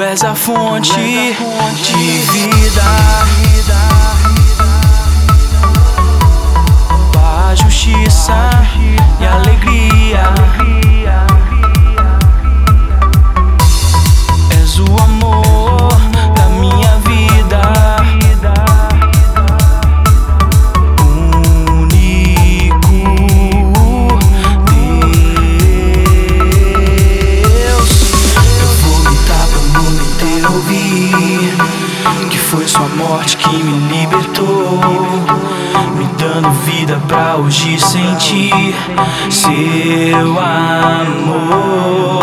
Tu és a fonte de vida. Que foi sua morte que me libertou, me dando vida pra hoje sentir seu amor.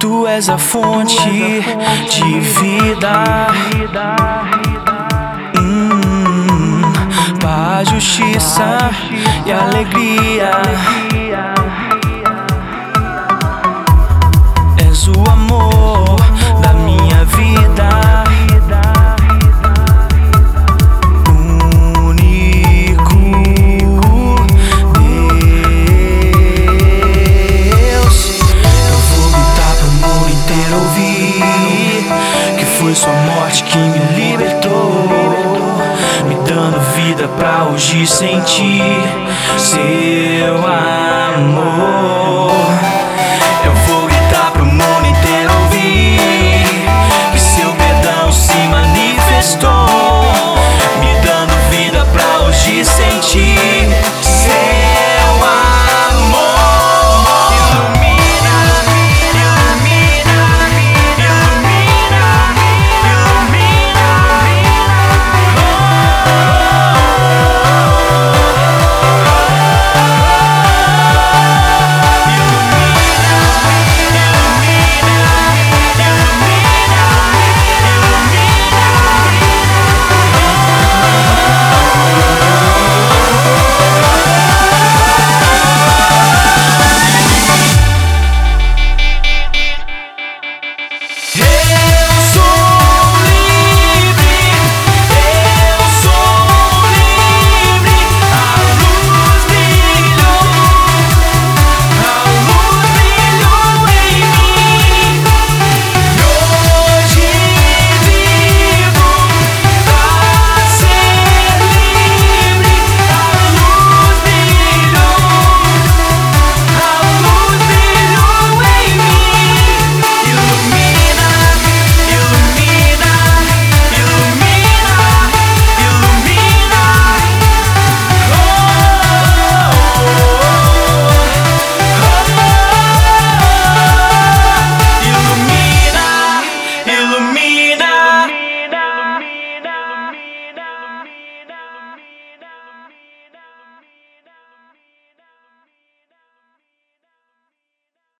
Tu és a fonte de vida. Hum, justiça e alegria. És o amor foi sua morte que me libertou, me dando vida pra hoje sentir seu amor. Hey